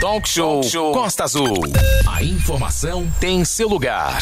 Talk Show, Costa Azul. A informação tem seu lugar.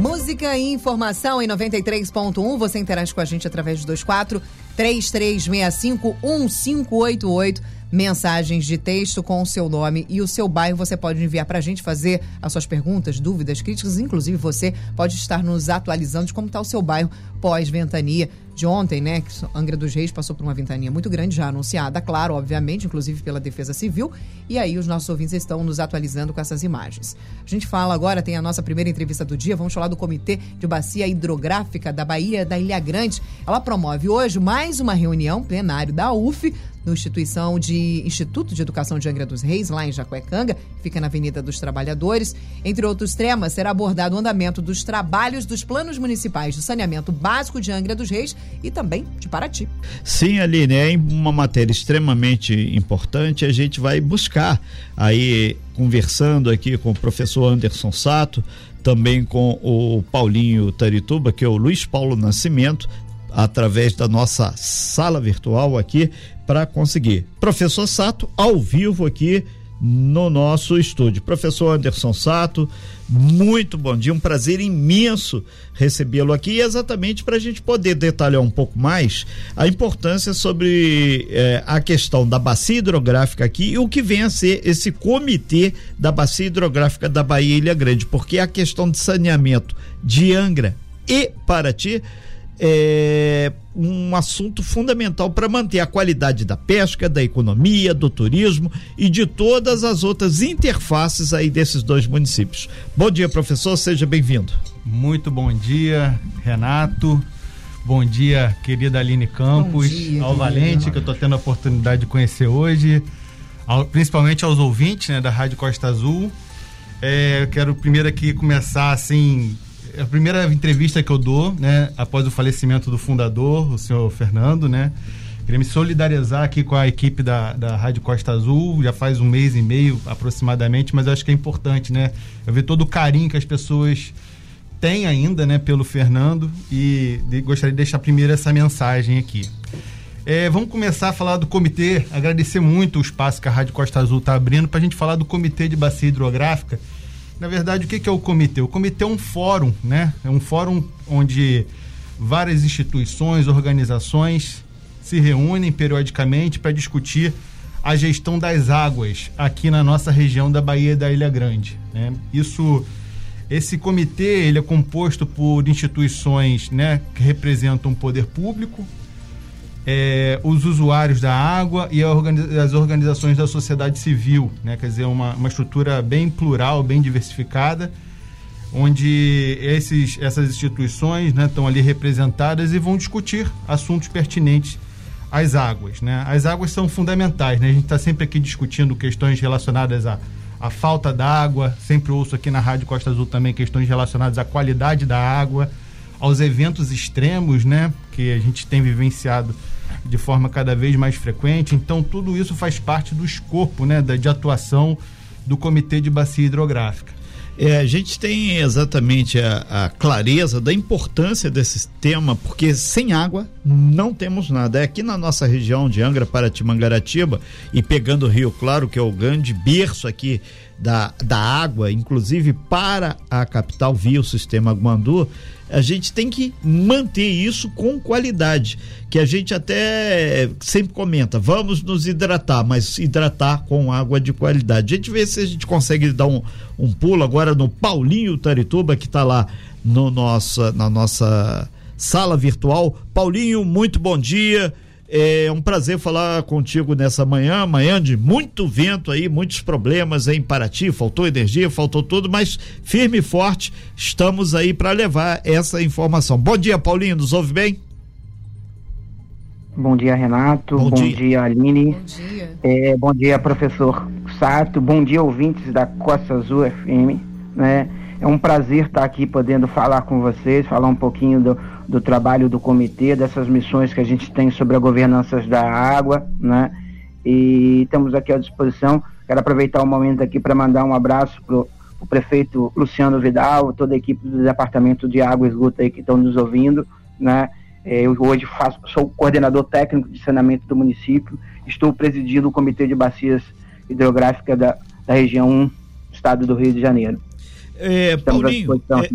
Música e informação em 93.1. Você interage com a gente através de 24 3365 1588 mensagens de texto com o seu nome e o seu bairro. Você pode enviar para a gente fazer as suas perguntas, dúvidas, críticas. Inclusive, você pode estar nos atualizando de como está o seu bairro pós-ventania de ontem, né? Que Angra dos Reis passou por uma ventania muito grande, já anunciada, claro, obviamente, inclusive pela Defesa Civil. E aí os nossos ouvintes estão nos atualizando com essas imagens. A gente fala agora, tem a nossa primeira entrevista do dia. Vamos falar do Comitê de Bacia Hidrográfica da Bahia da Ilha Grande. Ela promove hoje mais uma reunião plenário da UF no Instituição de Instituto de Educação de Angra dos Reis, lá em Jacuecanga, fica na Avenida dos Trabalhadores. Entre outros temas, será abordado o andamento dos trabalhos dos planos municipais de saneamento básico de Angra dos Reis e também de Paraty. Sim, Aline, é uma matéria extremamente importante. A gente vai buscar aí, conversando aqui com o professor Anderson Sato, também com o Paulinho Tarituba, que é o Luiz Paulo Nascimento, através da nossa sala virtual aqui para conseguir. Professor Sato, ao vivo aqui no nosso estúdio. Professor Anderson Sato, muito bom dia, um prazer imenso recebê-lo aqui, exatamente para a gente poder detalhar um pouco mais a importância sobre eh, a questão da bacia hidrográfica aqui e o que vem a ser esse comitê da bacia hidrográfica da Bahia Ilha Grande, porque a questão de saneamento de Angra e Paraty é um assunto fundamental para manter a qualidade da pesca, da economia, do turismo e de todas as outras interfaces aí desses dois municípios. Bom dia, professor, seja bem-vindo. Muito bom dia, Renato. Bom dia, querida Aline Campos, dia, ao Valente, que eu estou tendo a oportunidade de conhecer hoje, ao, principalmente aos ouvintes né, da Rádio Costa Azul. É, quero primeiro aqui começar assim a primeira entrevista que eu dou, né, após o falecimento do fundador, o senhor Fernando, né? Queria me solidarizar aqui com a equipe da, da Rádio Costa Azul, já faz um mês e meio aproximadamente, mas eu acho que é importante, né? Eu ver todo o carinho que as pessoas têm ainda, né, pelo Fernando e de, gostaria de deixar primeiro essa mensagem aqui. É, vamos começar a falar do comitê, agradecer muito o espaço que a Rádio Costa Azul está abrindo para a gente falar do Comitê de Bacia Hidrográfica, na verdade, o que é o comitê? O comitê é um fórum, né? É um fórum onde várias instituições, organizações se reúnem periodicamente para discutir a gestão das águas aqui na nossa região da Bahia da Ilha Grande. Né? Isso, esse comitê ele é composto por instituições né, que representam o poder público, é, os usuários da água e as organizações da sociedade civil, né? quer dizer, uma, uma estrutura bem plural, bem diversificada, onde esses, essas instituições né, estão ali representadas e vão discutir assuntos pertinentes às águas. Né? As águas são fundamentais, né? a gente está sempre aqui discutindo questões relacionadas à, à falta d'água, sempre ouço aqui na Rádio Costa Azul também questões relacionadas à qualidade da água, aos eventos extremos né, que a gente tem vivenciado de forma cada vez mais frequente. Então, tudo isso faz parte do escopo né, de atuação do Comitê de Bacia Hidrográfica. É, a gente tem exatamente a, a, clareza da importância desse tema, porque sem água não temos nada. É aqui na nossa região de Angra, Paraty, Mangaratiba, e pegando o Rio Claro, que é o grande berço aqui da, da água, inclusive para a capital via o sistema Guandu, a gente tem que manter isso com qualidade, que a gente até sempre comenta, vamos nos hidratar, mas hidratar com água de qualidade. A gente vê se a gente consegue dar um, um pulo agora no Paulinho Tarituba, que está lá no nossa, na nossa sala virtual. Paulinho, muito bom dia. É um prazer falar contigo nessa manhã, manhã de muito vento aí, muitos problemas em Paraty, faltou energia, faltou tudo, mas firme e forte, estamos aí para levar essa informação. Bom dia, Paulinho, nos ouve bem? Bom dia, Renato. Bom, bom dia. dia. Aline. Bom dia. É, bom dia, professor Sato. Bom dia, ouvintes da Costa Azul FM. Né? É um prazer estar aqui podendo falar com vocês, falar um pouquinho do, do trabalho do comitê, dessas missões que a gente tem sobre a governança da água, né? E estamos aqui à disposição. Quero aproveitar o momento aqui para mandar um abraço para o prefeito Luciano Vidal, toda a equipe do Departamento de Água e Esgoto aí que estão nos ouvindo, né? É, eu hoje faço, sou coordenador técnico de saneamento do município, estou presidindo o Comitê de Bacias hidrográfica da, da região 1, estado do Rio de Janeiro. É, Paulinho, é,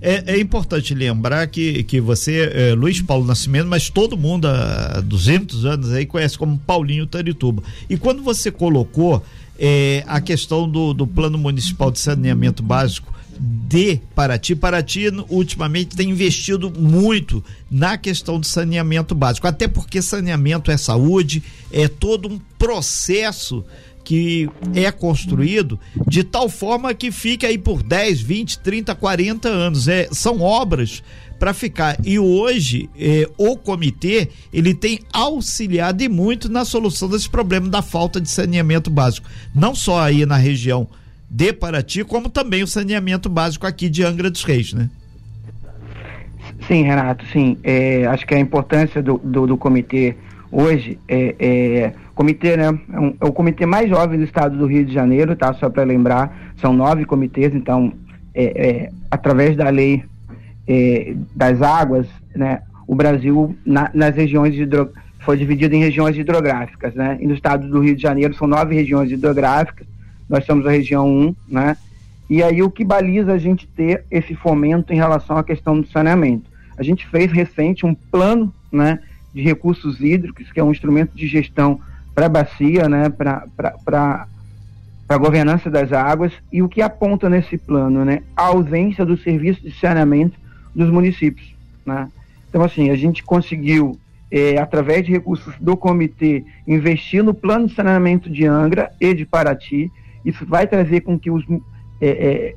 é, é, importante lembrar que, que você, é, Luiz Paulo Nascimento, mas todo mundo há 200 anos aí conhece como Paulinho Tarituba. E quando você colocou é, a questão do, do Plano Municipal de Saneamento Básico de Paraty. Paraty, ultimamente, tem investido muito na questão do saneamento básico, até porque saneamento é saúde, é todo um processo que é construído de tal forma que fica aí por 10, 20, 30, 40 anos. É, são obras para ficar. E hoje é, o comitê ele tem auxiliado e muito na solução desse problema da falta de saneamento básico, não só aí na região de Paraty, como também o saneamento básico aqui de Angra dos Reis, né? Sim, Renato, sim. É, acho que a importância do, do, do comitê hoje é, é comitê, né? É, um, é, o comitê mais jovem do estado do Rio de Janeiro, tá? Só para lembrar, são nove comitês, então, é, é através da lei é, das águas, né? O Brasil, na, nas regiões hidro, foi dividido em regiões hidrográficas, né? E no estado do Rio de Janeiro são nove regiões hidrográficas, nós somos a região 1, né? E aí o que baliza a gente ter esse fomento em relação à questão do saneamento? A gente fez recente um plano, né, de recursos hídricos, que é um instrumento de gestão para a bacia, né, para a governança das águas, e o que aponta nesse plano, né, a ausência do serviço de saneamento dos municípios, né? Então, assim, a gente conseguiu, é, através de recursos do comitê, investir no plano de saneamento de Angra e de Paraty, isso vai trazer com que os é, é,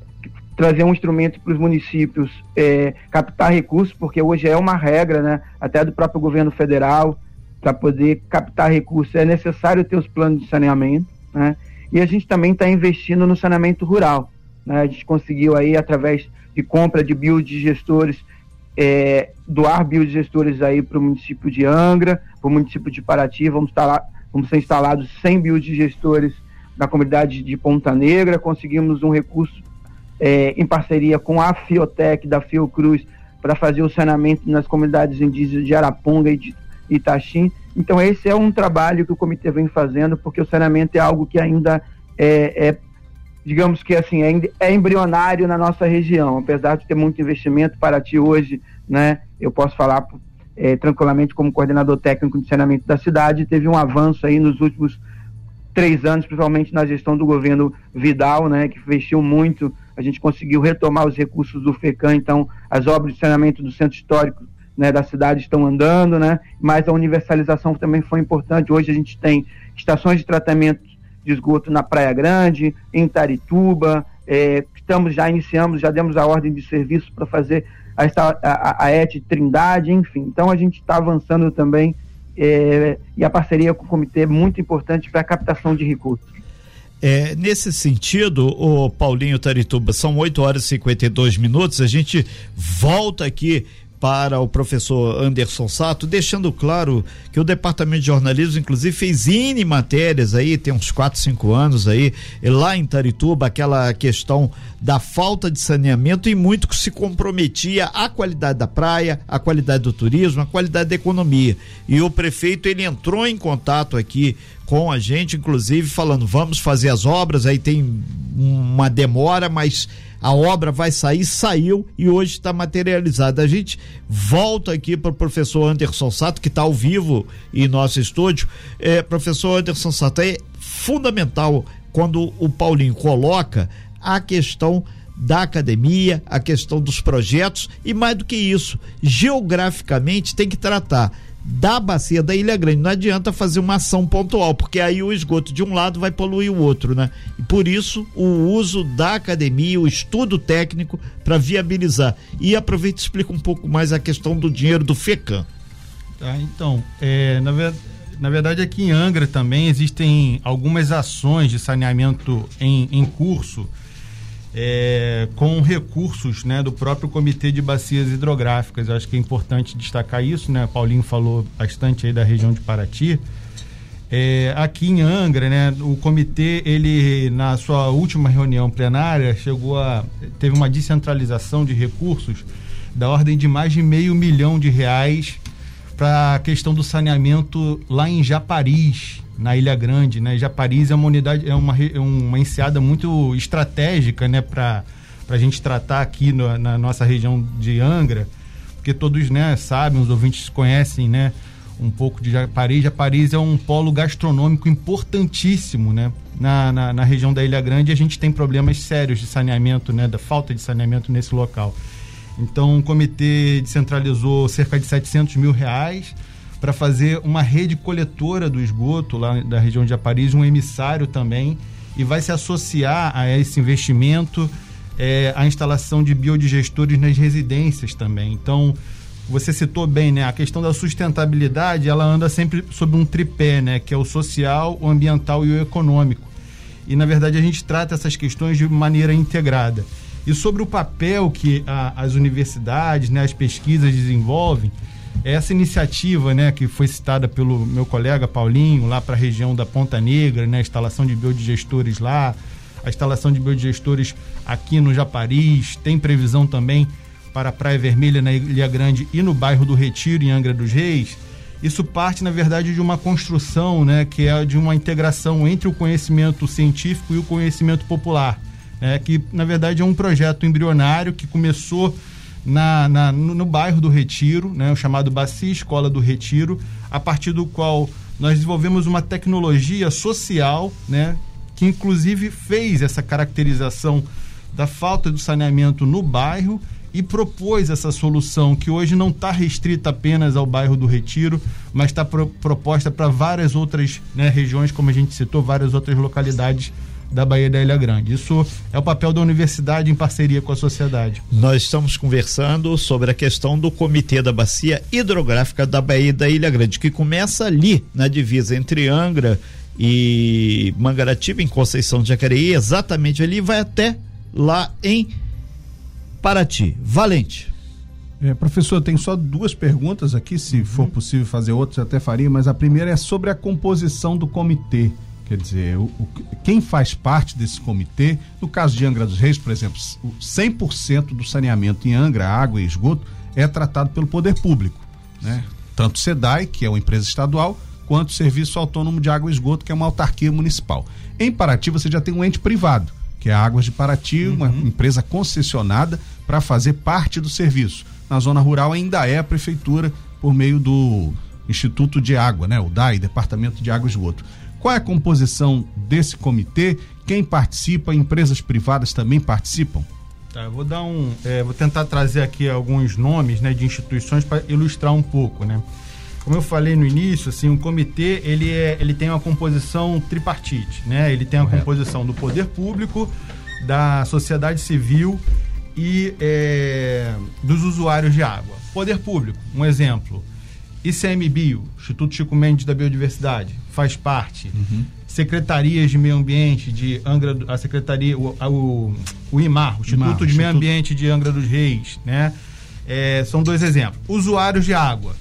trazer um instrumento para os municípios é, captar recursos, porque hoje é uma regra, né, até do próprio governo federal, para poder captar recursos é necessário ter os planos de saneamento, né, e a gente também está investindo no saneamento rural. Né, a gente conseguiu aí, através de compra de biodigestores, é, doar biodigestores aí para o município de Angra, para o município de Paraty, vamos, instalar, vamos ser instalados 100 biodigestores na comunidade de Ponta Negra, conseguimos um recurso é, em parceria com a Fiotec da Fiocruz para fazer o saneamento nas comunidades indígenas de Araponga e de Itaxim. Então esse é um trabalho que o comitê vem fazendo, porque o saneamento é algo que ainda é, é digamos que assim, é, é, embrionário na nossa região, apesar de ter muito investimento para ti hoje, né? Eu posso falar é, tranquilamente como coordenador técnico de saneamento da cidade, teve um avanço aí nos últimos três anos, principalmente na gestão do governo Vidal, né, que investiu muito. A gente conseguiu retomar os recursos do FECAM, então as obras de saneamento do centro histórico né, da cidade estão andando, né, mas a universalização também foi importante. Hoje a gente tem estações de tratamento de esgoto na Praia Grande, em Tarituba, é, estamos já iniciamos, já demos a ordem de serviço para fazer a, a, a, ET Trindade, enfim. Então a gente está avançando também é, e a parceria com o comitê é muito importante para a captação de recursos. É, nesse sentido, o Paulinho Tarituba, são 8 horas e 52 minutos. A gente volta aqui para o professor Anderson Sato, deixando claro que o departamento de jornalismo, inclusive, fez N matérias aí, tem uns 4, 5 anos aí, lá em Tarituba, aquela questão da falta de saneamento e muito que se comprometia a qualidade da praia, a qualidade do turismo, a qualidade da economia. E o prefeito, ele entrou em contato aqui com a gente, inclusive, falando: vamos fazer as obras, aí tem uma demora, mas a obra vai sair, saiu e hoje está materializada. A gente volta aqui para o professor Anderson Sato, que está ao vivo em nosso estúdio. É, professor Anderson Sato, é fundamental quando o Paulinho coloca a questão da academia, a questão dos projetos e mais do que isso, geograficamente tem que tratar da bacia da Ilha Grande. Não adianta fazer uma ação pontual, porque aí o esgoto de um lado vai poluir o outro, né? E por isso o uso da academia, o estudo técnico para viabilizar. E aproveita e explica um pouco mais a questão do dinheiro do FECAM. Tá, então, é, na, ver, na verdade aqui em Angra também existem algumas ações de saneamento em, em curso é, com recursos né, do próprio Comitê de Bacias Hidrográficas. Eu acho que é importante destacar isso, né? Paulinho falou bastante aí da região de Paraty. É, aqui em Angra, né, o comitê, ele na sua última reunião plenária chegou a teve uma descentralização de recursos da ordem de mais de meio milhão de reais para a questão do saneamento lá em Japariz, na Ilha Grande, né? Japariz é uma unidade, é uma, é uma enseada muito estratégica, né? Para a gente tratar aqui no, na nossa região de Angra, porque todos, né, sabem, os ouvintes conhecem, né? Um pouco de Japariz. Japariz é um polo gastronômico importantíssimo, né? Na, na, na região da Ilha Grande a gente tem problemas sérios de saneamento, né? Da falta de saneamento nesse local. Então, o comitê descentralizou cerca de 700 mil reais para fazer uma rede coletora do esgoto lá da região de Aparis, um emissário também, e vai se associar a esse investimento é, a instalação de biodigestores nas residências também. Então, você citou bem, né? A questão da sustentabilidade, ela anda sempre sob um tripé, né? Que é o social, o ambiental e o econômico. E, na verdade, a gente trata essas questões de maneira integrada. E sobre o papel que a, as universidades, né, as pesquisas desenvolvem, essa iniciativa, né, que foi citada pelo meu colega Paulinho, lá para a região da Ponta Negra, né, a instalação de biodigestores lá, a instalação de biodigestores aqui no Japaris, tem previsão também para a Praia Vermelha, na Ilha Grande e no bairro do Retiro, em Angra dos Reis. Isso parte, na verdade, de uma construção, né, que é de uma integração entre o conhecimento científico e o conhecimento popular é, que na verdade é um projeto embrionário que começou na, na no, no, bairro do Retiro, né, o chamado Bacia Escola do Retiro, a partir do qual nós desenvolvemos uma tecnologia social, né, que inclusive fez essa caracterização da falta do saneamento no bairro e propôs essa solução que hoje não está restrita apenas ao bairro do Retiro, mas está pro, proposta para várias outras né, regiões, como a gente citou, várias outras localidades da Bahia da Ilha Grande. Isso é o papel da universidade em parceria com a sociedade. Nós estamos conversando sobre a questão do Comitê da Bacia Hidrográfica da Bahia da Ilha Grande, que começa ali na divisa entre Angra e Mangaratiba, em Conceição de Jacareí, exatamente ali, vai até lá em Paraty. Valente. É, professor, tem só duas perguntas aqui, se uhum. for possível fazer outras, até faria, mas a primeira é sobre a composição do comitê. Quer dizer, o, o, quem faz parte desse comitê, no caso de Angra dos Reis, por exemplo, 100% do saneamento em Angra, água e esgoto, é tratado pelo poder público. Né? Tanto o SEDAI, que é uma empresa estadual, quanto o Serviço Autônomo de Água e Esgoto, que é uma autarquia municipal. Em Paraty, você já tem um ente privado, que é a Águas de Paraty, uhum. uma empresa concessionada para fazer parte do serviço. Na zona rural ainda é a prefeitura por meio do Instituto de Água, né? o DAI, Departamento de Água e Esgoto. Qual é a composição desse comitê? Quem participa? Empresas privadas também participam? Tá, eu vou dar um, é, vou tentar trazer aqui alguns nomes, né, de instituições para ilustrar um pouco, né. Como eu falei no início, assim, o comitê ele, é, ele tem uma composição tripartite, né? Ele tem a composição do poder público, da sociedade civil e é, dos usuários de água. Poder público, um exemplo, ICMBio, Instituto Chico Mendes da Biodiversidade, faz parte. Uhum. Secretarias de Meio Ambiente de Angra, a Secretaria, o, o, o IMAR, o Instituto IMAR, de Instituto... Meio Ambiente de Angra dos Reis, né? É, são dois exemplos. Usuários de água.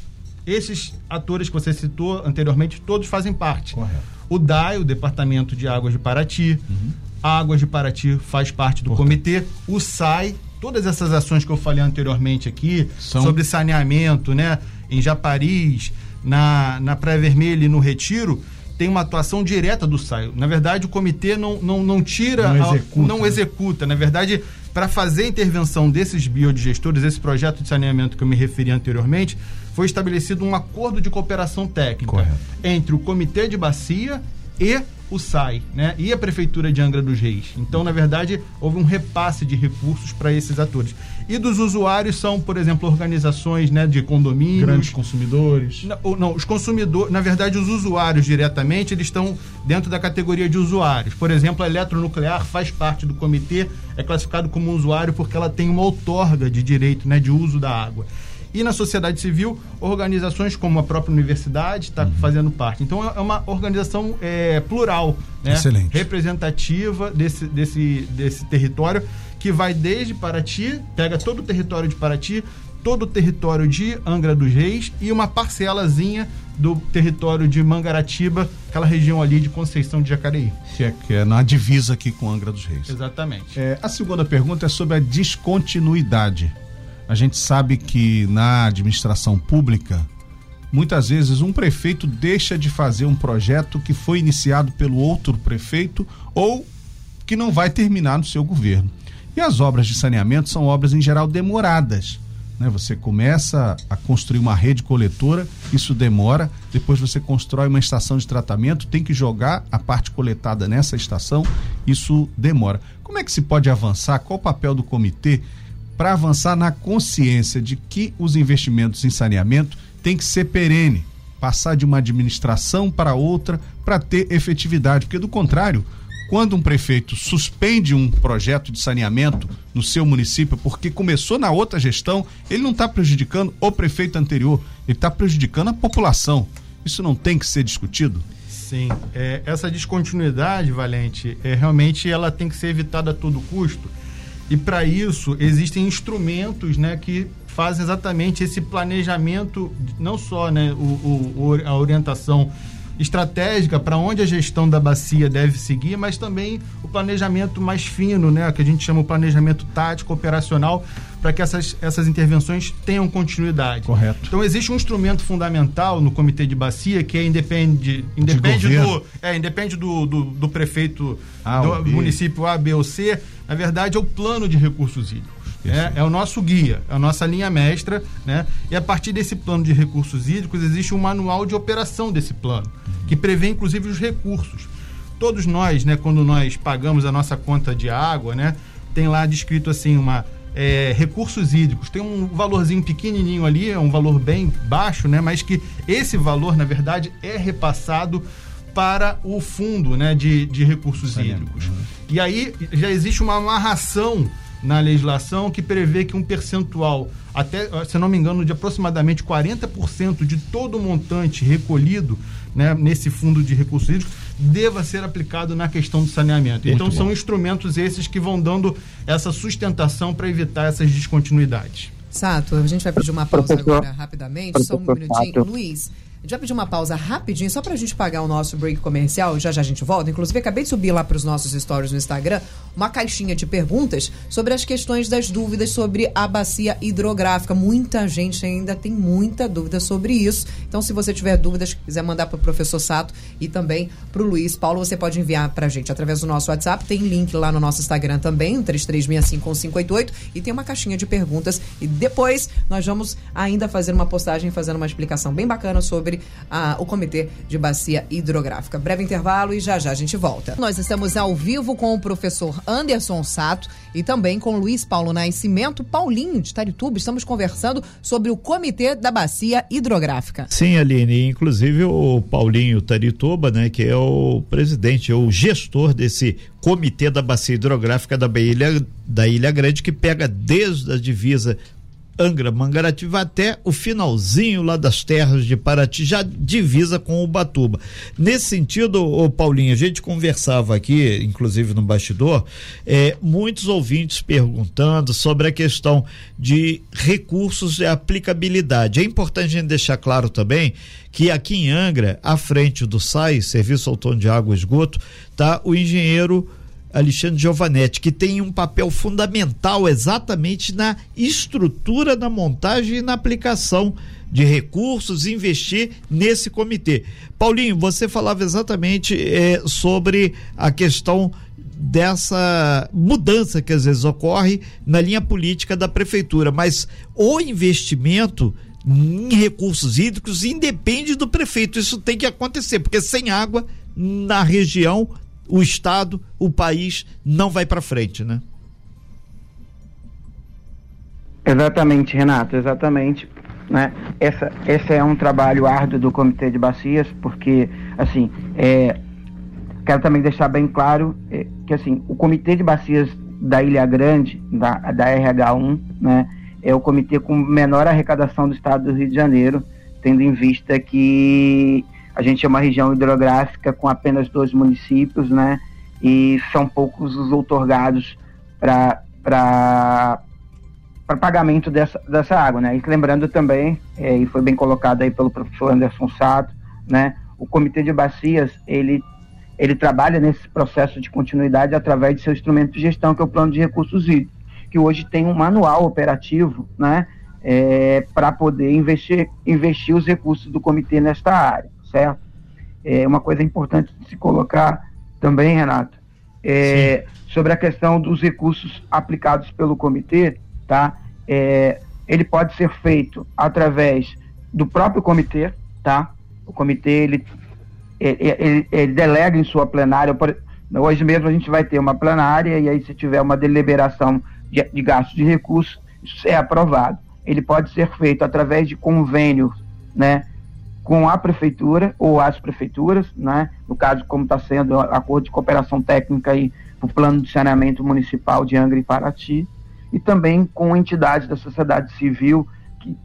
Esses atores que você citou anteriormente, todos fazem parte. Correto. O DAI, o Departamento de Águas de Paraty, uhum. Águas de Paraty faz parte do Portanto. comitê. O SAI, todas essas ações que eu falei anteriormente aqui, São... sobre saneamento, né? Em Japariz, na, na Praia Vermelha e no Retiro, tem uma atuação direta do SAI. Na verdade, o comitê não, não, não tira, não executa. Não né? executa. Na verdade, para fazer a intervenção desses biodigestores, esse projeto de saneamento que eu me referi anteriormente, foi estabelecido um acordo de cooperação técnica Correto. entre o Comitê de Bacia e o SAI, né? E a Prefeitura de Angra dos Reis. Então, na verdade, houve um repasse de recursos para esses atores. E dos usuários são, por exemplo, organizações né, de condomínios. Grandes consumidores. Não, não, os consumidores, na verdade, os usuários diretamente, eles estão dentro da categoria de usuários. Por exemplo, a eletronuclear faz parte do comitê, é classificado como usuário porque ela tem uma outorga de direito né, de uso da água. E na sociedade civil, organizações como a própria universidade está uhum. fazendo parte. Então é uma organização é, plural, né? representativa desse, desse, desse território, que vai desde Paraty, pega todo o território de Paraty, todo o território de Angra dos Reis e uma parcelazinha do território de Mangaratiba, aquela região ali de Conceição de Jacareí. Que é, que é na divisa aqui com Angra dos Reis. Exatamente. É, a segunda pergunta é sobre a descontinuidade. A gente sabe que na administração pública muitas vezes um prefeito deixa de fazer um projeto que foi iniciado pelo outro prefeito ou que não vai terminar no seu governo. E as obras de saneamento são obras em geral demoradas. Né? Você começa a construir uma rede coletora, isso demora, depois você constrói uma estação de tratamento, tem que jogar a parte coletada nessa estação, isso demora. Como é que se pode avançar? Qual o papel do comitê para avançar na consciência de que os investimentos em saneamento têm que ser perene, passar de uma administração para outra para ter efetividade, porque do contrário, quando um prefeito suspende um projeto de saneamento no seu município porque começou na outra gestão, ele não está prejudicando o prefeito anterior, ele está prejudicando a população. Isso não tem que ser discutido? Sim, é, essa descontinuidade, Valente, é, realmente ela tem que ser evitada a todo custo. E para isso existem instrumentos né, que fazem exatamente esse planejamento, não só né, o, o a orientação estratégica para onde a gestão da bacia deve seguir, mas também o planejamento mais fino, né, que a gente chama o planejamento tático operacional, para que essas, essas intervenções tenham continuidade. Correto. Então existe um instrumento fundamental no comitê de bacia que é independe, independe do é independe do, do, do prefeito ah, do município A, B ou C. Na verdade é o plano de recursos hídricos. É, é, o nosso guia, é a nossa linha mestra, né? E a partir desse plano de recursos hídricos existe um manual de operação desse plano, uhum. que prevê inclusive os recursos. Todos nós, né, quando nós pagamos a nossa conta de água, né, tem lá descrito assim uma é, recursos hídricos. Tem um valorzinho pequenininho ali, é um valor bem baixo, né, mas que esse valor, na verdade, é repassado para o fundo né, de, de recursos hídricos. Uhum. E aí já existe uma amarração na legislação que prevê que um percentual, até, se não me engano, de aproximadamente 40% de todo o montante recolhido né, nesse fundo de recursos hídricos deva ser aplicado na questão do saneamento. Muito então bom. são instrumentos esses que vão dando essa sustentação para evitar essas descontinuidades. Sato, a gente vai pedir uma pausa agora rapidamente, só um minutinho. Luiz, a gente vai pedir uma pausa rapidinho, só para a gente pagar o nosso break comercial. Já já a gente volta. Inclusive, acabei de subir lá para os nossos stories no Instagram uma caixinha de perguntas sobre as questões das dúvidas sobre a bacia hidrográfica. Muita gente ainda tem muita dúvida sobre isso. Então, se você tiver dúvidas, quiser mandar para o professor Sato e também para o Luiz Paulo, você pode enviar para a gente através do nosso WhatsApp. Tem link lá no nosso Instagram também, o 3365 e tem uma caixinha de perguntas. E depois nós vamos ainda fazer uma postagem fazendo uma explicação bem bacana sobre sobre a, o Comitê de Bacia Hidrográfica. Breve intervalo e já já a gente volta. Nós estamos ao vivo com o professor Anderson Sato e também com Luiz Paulo Nascimento, Paulinho de Tarituba. Estamos conversando sobre o Comitê da Bacia Hidrográfica. Sim, Aline, inclusive o Paulinho Tarituba, né, que é o presidente, o gestor desse Comitê da Bacia Hidrográfica da Ilha, da Ilha Grande, que pega desde a divisa Angra Mangaratiba até o finalzinho lá das terras de Paraty, já divisa com o Batuba. Nesse sentido, o Paulinho, a gente conversava aqui, inclusive no bastidor, é, muitos ouvintes perguntando sobre a questão de recursos e aplicabilidade. É importante a gente deixar claro também que aqui em Angra, à frente do SAI, Serviço Autônomo de Água e Esgoto, está o engenheiro Alexandre Giovanetti, que tem um papel fundamental exatamente na estrutura da montagem e na aplicação de recursos, investir nesse comitê. Paulinho, você falava exatamente é, sobre a questão dessa mudança que às vezes ocorre na linha política da prefeitura, mas o investimento em recursos hídricos independe do prefeito. Isso tem que acontecer, porque sem água na região o Estado, o país não vai para frente, né? Exatamente, Renato, exatamente. Né? Essa, esse é um trabalho árduo do Comitê de Bacias, porque, assim, é, quero também deixar bem claro é, que, assim, o Comitê de Bacias da Ilha Grande, da, da RH1, né, é o comitê com menor arrecadação do estado do Rio de Janeiro, tendo em vista que a gente é uma região hidrográfica com apenas dois municípios, né? E são poucos os outorgados para pagamento dessa, dessa água, né? E lembrando também, é, e foi bem colocado aí pelo professor Anderson Sato, né? O Comitê de Bacias, ele, ele trabalha nesse processo de continuidade através de seu instrumento de gestão, que é o Plano de Recursos Hídricos, que hoje tem um manual operativo, né? é, para poder investir, investir os recursos do comitê nesta área, certo? É uma coisa importante de se colocar também, Renato, é, sobre a questão dos recursos aplicados pelo comitê, tá? É, ele pode ser feito através do próprio comitê, tá? O comitê ele, ele, ele, ele delega em sua plenária. Hoje mesmo a gente vai ter uma plenária e aí se tiver uma deliberação de, de gasto de recursos, isso é aprovado. Ele pode ser feito através de convênio, né? Com a prefeitura ou as prefeituras, né? No caso, como está sendo o acordo de cooperação técnica aí para o plano de saneamento municipal de Angra e Paraty, e também com entidades da sociedade civil que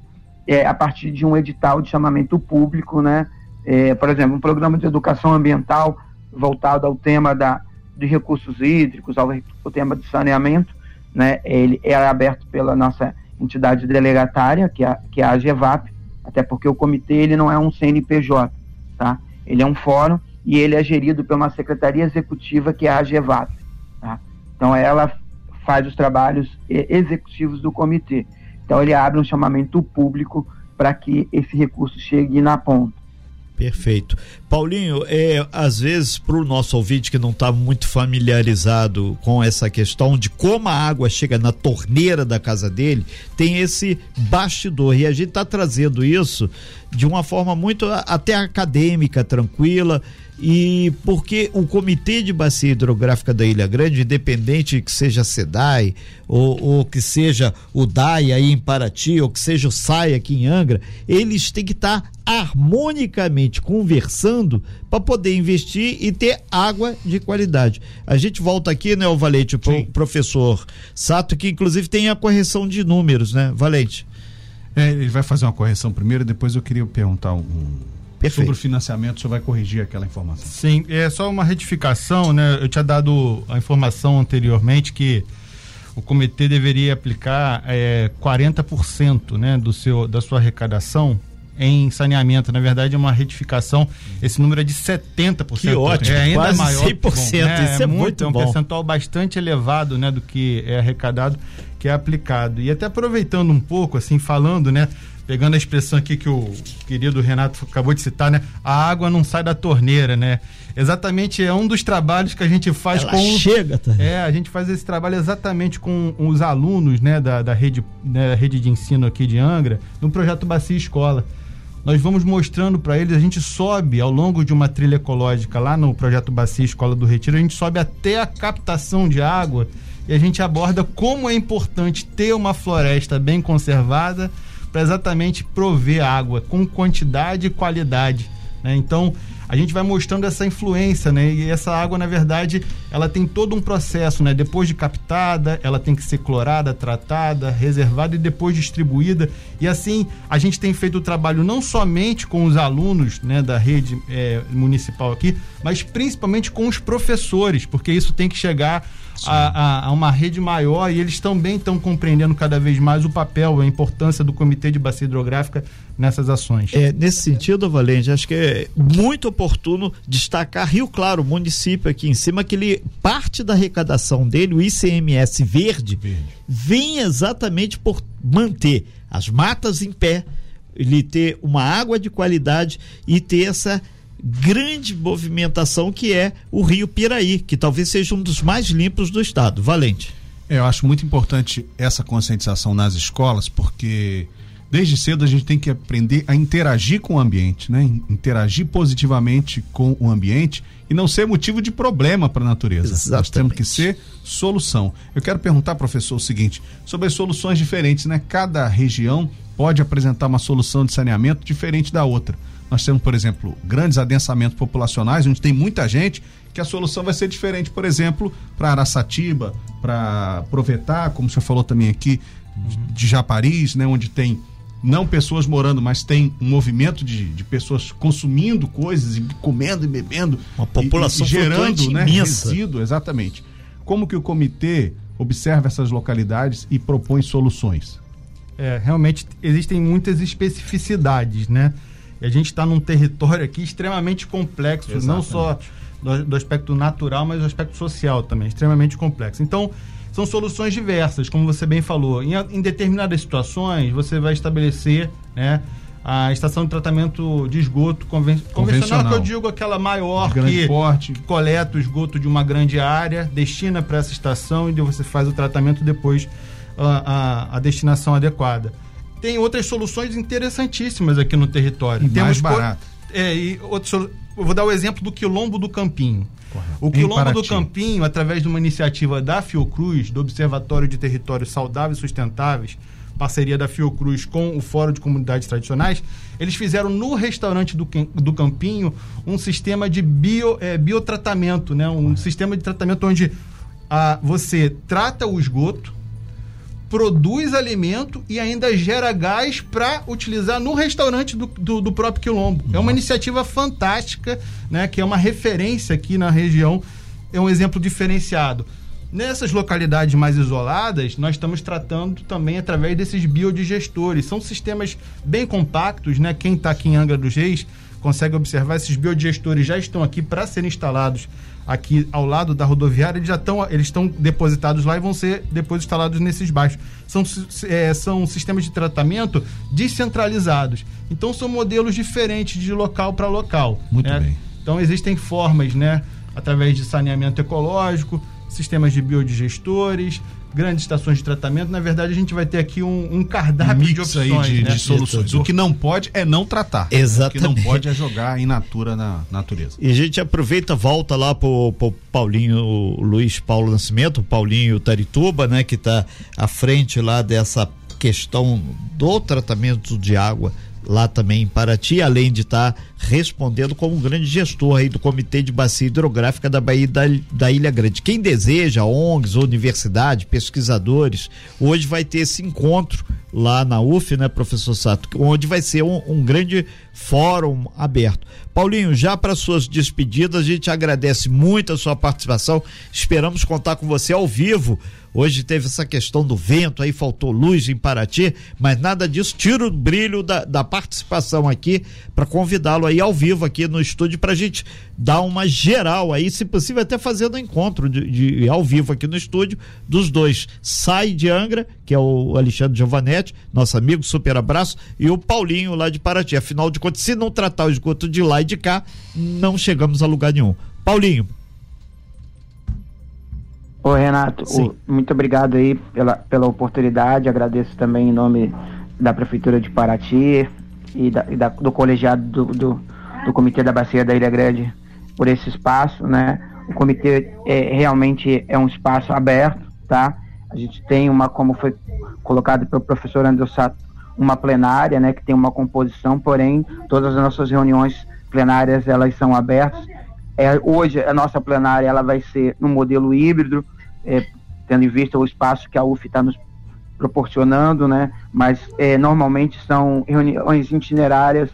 é a partir de um edital de chamamento público, né? É, por exemplo, um programa de educação ambiental voltado ao tema da, de recursos hídricos, ao, ao tema de saneamento, né? Ele é aberto pela nossa entidade delegatária, que é, que é a AGEVAP, até porque o comitê ele não é um CNPJ, tá? Ele é um fórum e ele é gerido por uma secretaria executiva que é a AGEVAP, tá? Então ela faz os trabalhos executivos do comitê. Então ele abre um chamamento público para que esse recurso chegue na ponta. Perfeito. Paulinho, é, às vezes, para o nosso ouvinte que não está muito familiarizado com essa questão de como a água chega na torneira da casa dele, tem esse bastidor. E a gente está trazendo isso de uma forma muito até acadêmica, tranquila e porque o Comitê de Bacia Hidrográfica da Ilha Grande, independente que seja a SEDAI ou, ou, que seja o DAI aí em Paraty ou que seja o SAI aqui em Angra, eles têm que estar tá harmonicamente conversando para poder investir e ter água de qualidade. A gente volta aqui, né, o Valente, para o professor Sato, que inclusive tem a correção de números, né, Valente? É, ele vai fazer uma correção primeiro, depois eu queria perguntar um Perfeito. sobre o financiamento, o senhor vai corrigir aquela informação. Sim, é só uma retificação, né? Eu tinha dado a informação anteriormente que o comitê deveria aplicar é, 40% né, do seu, da sua arrecadação em saneamento. Na verdade, é uma retificação. Esse número é de 70%. Que ótimo, é ainda quase maior. 100%. Bom, né? Isso é, é muito, muito É um bom. percentual bastante elevado né, do que é arrecadado, que é aplicado. E até aproveitando um pouco, assim, falando, né? Pegando a expressão aqui que o querido Renato acabou de citar, né? A água não sai da torneira, né? Exatamente, é um dos trabalhos que a gente faz Ela com. Chega, tá? É, a gente faz esse trabalho exatamente com os alunos, né, da, da rede, né, da rede de ensino aqui de Angra, no projeto Bacia Escola. Nós vamos mostrando para eles, a gente sobe ao longo de uma trilha ecológica lá no projeto Bacia Escola do Retiro, a gente sobe até a captação de água e a gente aborda como é importante ter uma floresta bem conservada para exatamente prover água com quantidade e qualidade. Né? Então, a gente vai mostrando essa influência, né? E essa água, na verdade, ela tem todo um processo, né? Depois de captada, ela tem que ser clorada, tratada, reservada e depois distribuída. E assim, a gente tem feito o trabalho não somente com os alunos, né, da rede é, municipal aqui, mas principalmente com os professores, porque isso tem que chegar a, a, a, uma rede maior e eles também estão compreendendo cada vez mais o papel, a importância do Comitê de Bacia Hidrográfica nessas ações. É, nesse sentido, Valente, acho que é muito oportuno destacar Rio Claro, o município aqui em cima, que ele, parte da arrecadação dele, o ICMS verde, verde. vem exatamente por manter as matas em pé, ele ter uma água de qualidade e ter essa grande movimentação que é o Rio Piraí, que talvez seja um dos mais limpos do estado. Valente. É, eu acho muito importante essa conscientização nas escolas, porque desde cedo a gente tem que aprender a interagir com o ambiente, né? Interagir positivamente com o ambiente e não ser motivo de problema para a natureza. Exatamente. Nós temos que ser solução. Eu quero perguntar, professor, o seguinte, sobre as soluções diferentes, né? Cada região pode apresentar uma solução de saneamento diferente da outra. Nós temos, por exemplo, grandes adensamentos populacionais, onde tem muita gente, que a solução vai ser diferente, por exemplo, para Araçatiba, para Provetar, como o senhor falou também aqui, de Japaris, né, onde tem não pessoas morando, mas tem um movimento de, de pessoas consumindo coisas e comendo e bebendo. Uma população e, e gerando né, imensa. resíduo, exatamente. Como que o comitê observa essas localidades e propõe soluções? É, realmente existem muitas especificidades, né? E a gente está num território aqui extremamente complexo, Exatamente. não só do, do aspecto natural, mas do aspecto social também, extremamente complexo. Então, são soluções diversas, como você bem falou. Em, em determinadas situações, você vai estabelecer né, a estação de tratamento de esgoto conven convencional, convencional, que eu digo aquela maior que, porte. que coleta o esgoto de uma grande área, destina para essa estação e você faz o tratamento depois a, a, a destinação adequada. Tem outras soluções interessantíssimas aqui no território. E Temos mais barato. É, e eu vou dar o exemplo do Quilombo do Campinho. Correto. O Quilombo do Campinho, através de uma iniciativa da Fiocruz, do Observatório de Territórios Saudáveis e Sustentáveis, parceria da Fiocruz com o Fórum de Comunidades Tradicionais, eles fizeram no restaurante do, do Campinho um sistema de bio, é, biotratamento, né? um sistema de tratamento onde a, você trata o esgoto, produz alimento e ainda gera gás para utilizar no restaurante do, do, do próprio Quilombo. Nossa. É uma iniciativa fantástica, né? que é uma referência aqui na região, é um exemplo diferenciado. Nessas localidades mais isoladas, nós estamos tratando também através desses biodigestores. São sistemas bem compactos, né? Quem está aqui em Angra dos Reis consegue observar, esses biodigestores já estão aqui para serem instalados aqui ao lado da rodoviária, eles já estão, eles estão depositados lá e vão ser depois instalados nesses baixos. São, é, são sistemas de tratamento descentralizados. Então são modelos diferentes de local para local. Muito né? bem. Então existem formas, né? Através de saneamento ecológico, sistemas de biodigestores, grandes estações de tratamento. Na verdade, a gente vai ter aqui um, um cardápio de opções, de, né? de, soluções. O que não pode é não tratar. Exatamente. O que não pode é jogar em natura na natureza. E a gente aproveita, volta lá pro, pro Paulinho Luiz Paulo Nascimento, Paulinho Tarituba, né, que está à frente lá dessa questão do tratamento de água lá também em Paraty, além de estar tá respondendo como um grande gestor aí do Comitê de Bacia Hidrográfica da Bahia da, da Ilha Grande. Quem deseja, ONGs, universidade, pesquisadores, hoje vai ter esse encontro lá na UF, né, professor Sato, onde vai ser um, um grande fórum aberto. Paulinho, já para suas despedidas, a gente agradece muito a sua participação. Esperamos contar com você ao vivo Hoje teve essa questão do vento, aí faltou luz em Paraty, mas nada disso tira o brilho da, da participação aqui para convidá-lo aí ao vivo aqui no estúdio para a gente dar uma geral aí, se possível até fazendo um encontro de, de, ao vivo aqui no estúdio dos dois. Sai de Angra, que é o Alexandre Giovanetti, nosso amigo, super abraço, e o Paulinho lá de Paraty. Afinal de contas, se não tratar o esgoto de lá e de cá, não chegamos a lugar nenhum. Paulinho, Ô Renato, o, muito obrigado aí pela, pela oportunidade, agradeço também em nome da Prefeitura de Paraty e, da, e da, do colegiado do, do, do, Comitê da Bacia da Ilha Grande por esse espaço, né? O comitê é, realmente é um espaço aberto, tá? A gente tem uma, como foi colocado pelo professor André Sato, uma plenária, né? Que tem uma composição, porém todas as nossas reuniões plenárias elas são abertas. É, hoje a nossa plenária ela vai ser no modelo híbrido, é, tendo em vista o espaço que a UF está nos proporcionando, né? Mas é, normalmente são reuniões itinerárias,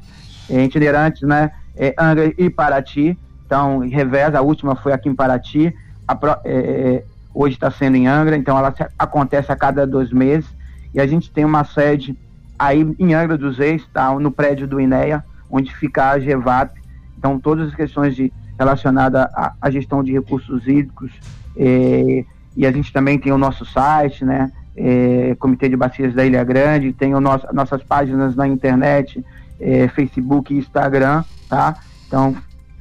é, itinerantes, né? É, Angra e Paraty. Então, reveza, a última foi aqui em Paraty, a, é, é, hoje está sendo em Angra, então ela se, acontece a cada dois meses. E a gente tem uma sede aí em Angra dos Reis, tá? no prédio do INEA, onde fica a GEVAP. Então, todas as questões de, relacionadas à, à gestão de recursos hídricos, é, e a gente também tem o nosso site, né? É, Comitê de Bacias da Ilha Grande, tem o nosso, nossas páginas na internet, é, Facebook e Instagram, tá? Então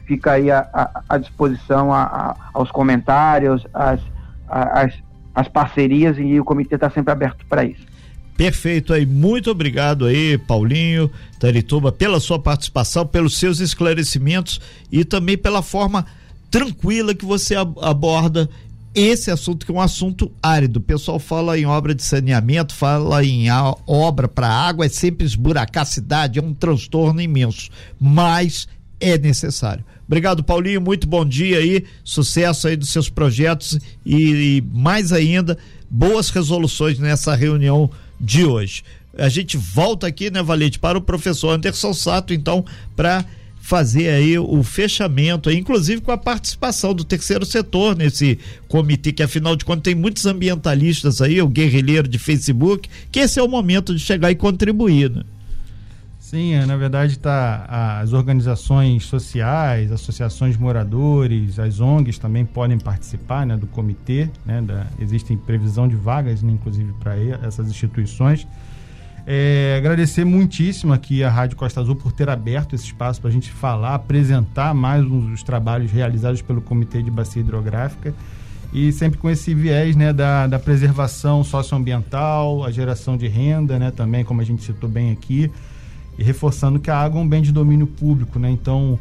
fica aí à disposição a, a, aos comentários, as, as parcerias e o comitê está sempre aberto para isso. Perfeito aí, muito obrigado aí, Paulinho, Tarituba, pela sua participação, pelos seus esclarecimentos e também pela forma tranquila que você aborda esse assunto que é um assunto árido. O pessoal fala em obra de saneamento, fala em obra para água, é sempre esburacar a cidade, é um transtorno imenso, mas é necessário. Obrigado, Paulinho, muito bom dia aí, sucesso aí dos seus projetos e, e mais ainda, boas resoluções nessa reunião de hoje. A gente volta aqui, né, Valente, para o professor Anderson Sato, então, para fazer aí o fechamento, inclusive com a participação do terceiro setor nesse comitê, que afinal de contas tem muitos ambientalistas aí, o guerrilheiro de Facebook, que esse é o momento de chegar e contribuir, né? Sim, é, na verdade tá as organizações sociais, associações de moradores, as ONGs também podem participar, né, do comitê, né, da, existem previsão de vagas, né, inclusive para essas instituições. É, agradecer muitíssimo aqui a Rádio Costa Azul por ter aberto esse espaço para a gente falar, apresentar mais os trabalhos realizados pelo Comitê de Bacia Hidrográfica. E sempre com esse viés né, da, da preservação socioambiental, a geração de renda, né, também, como a gente citou bem aqui, e reforçando que a água é um bem de domínio público, né, então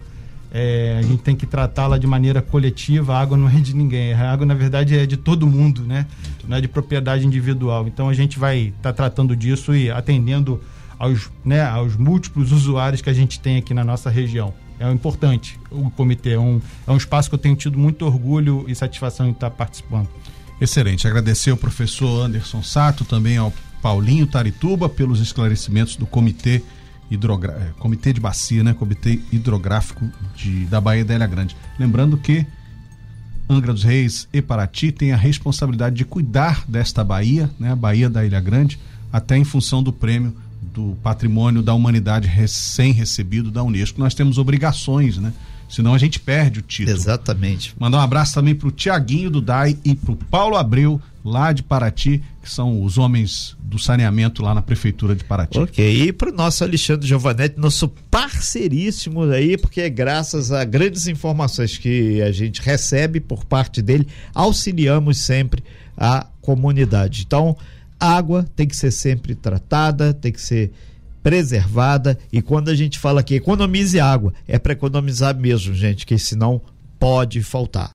é, a gente tem que tratá-la de maneira coletiva, a água não é de ninguém, a água na verdade é de todo mundo, né, não é de propriedade individual, então a gente vai estar tá tratando disso e atendendo aos, né, aos múltiplos usuários que a gente tem aqui na nossa região é importante o comitê. É um, é um espaço que eu tenho tido muito orgulho e satisfação em estar participando. Excelente. Agradecer ao professor Anderson Sato, também ao Paulinho Tarituba pelos esclarecimentos do comitê hidrogra... É, comitê de bacia, né? Comitê hidrográfico de, da Baía da Ilha Grande. Lembrando que Angra dos Reis e Paraty têm a responsabilidade de cuidar desta baía, né? A Baía da Ilha Grande, até em função do prêmio do patrimônio da humanidade recém-recebido da Unesco. Nós temos obrigações, né? Senão a gente perde o título. Exatamente. Mandar um abraço também para o Tiaguinho do DAI e para o Paulo Abreu, lá de Paraty, que são os homens do saneamento lá na Prefeitura de Paraty. Ok, e para o nosso Alexandre Giovanetti, nosso parceiríssimo aí, porque é graças a grandes informações que a gente recebe por parte dele, auxiliamos sempre a comunidade. Então, água tem que ser sempre tratada, tem que ser preservada e quando a gente fala que economize água, é para economizar mesmo, gente, que senão pode faltar.